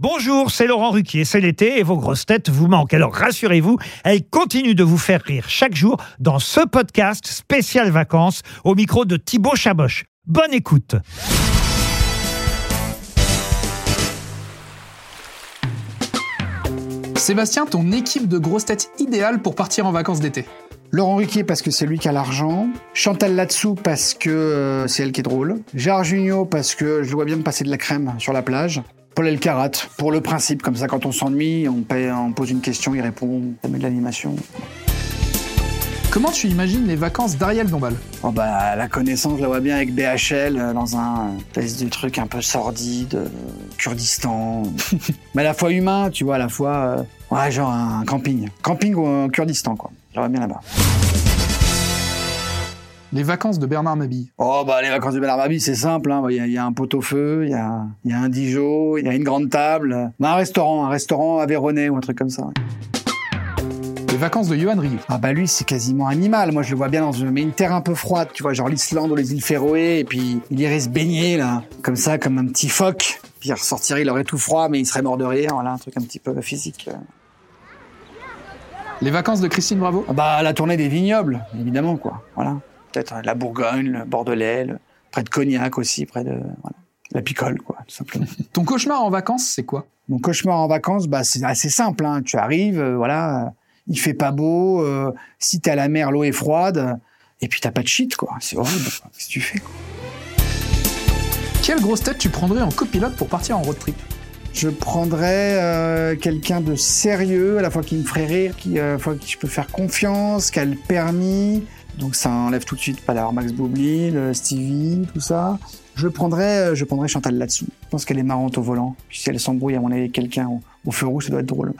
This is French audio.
Bonjour, c'est Laurent Ruquier, c'est l'été et vos grosses têtes vous manquent. Alors rassurez-vous, elles continuent de vous faire rire chaque jour dans ce podcast spécial vacances au micro de Thibaut Chaboch. Bonne écoute. Sébastien, ton équipe de grosses têtes idéale pour partir en vacances d'été? Laurent Ruquier parce que c'est lui qui a l'argent. Chantal Latsou parce que euh, c'est elle qui est drôle. Gérard Jugnot parce que je vois bien me passer de la crème sur la plage. Paul Elkarat pour le principe, comme ça quand on s'ennuie, on, pose une question, il répond, ça met de l'animation. Comment tu imagines les vacances d'Ariel Dombal? Oh bah la connaissance, je la vois bien avec BHL euh, dans un espèce de truc un peu sordide, euh, Kurdistan. Mais à la fois humain, tu vois, à la fois euh, ouais genre un camping, camping au Kurdistan quoi. Je là-bas. Les vacances de Bernard Mabille Oh bah les vacances de Bernard Mabille, c'est simple. hein. Il y, a- il y a un pot-au-feu, il y a, il y a un Dijon, il y a une grande table, bah, un restaurant, un restaurant Aveyronais ou un truc comme ça. Les vacances de Johan Rioux Ah bah lui c'est quasiment animal. Moi je le vois bien dans une, mais une terre un peu froide, tu vois, genre l'Islande ou les îles Féroé, et puis il irait se baigner là, comme ça, comme un petit phoque. Puis il ressortirait, il aurait tout froid, mais il serait mort de rire. Voilà, un truc un petit peu physique. Les vacances de Christine Bravo Ah bah la tournée des vignobles, évidemment quoi. Voilà, peut-être la Bourgogne, le Bordelais, le- près de Cognac aussi, près de voilà, la Picole quoi, tout simplement. Ton cauchemar en vacances, c'est quoi? Mon cauchemar en vacances, bah, c'est assez simple. Hein. Tu arrives, euh, voilà, euh, il fait pas beau. euh, si t'es à la mer, l'eau est froide. et puis t'as pas de shit, quoi. C'est horrible. Qu'est-ce que tu fais quoi? Quelle grosse tête tu prendrais en copilote pour partir en road trip? Je prendrais euh, quelqu'un de sérieux, à la fois qui me ferait rire, qui, euh, à la fois qui je peux faire confiance, qui a le permis. Donc ça enlève tout de suite pas d'avoir Max Boublil, euh, Stevie, tout ça. Je prendrais, euh, je prendrais Chantal là-dessous. Je pense qu'elle est marrante au volant. Puis si elle s'embrouille à mon avis avec quelqu'un au feu rouge, ça doit être drôle.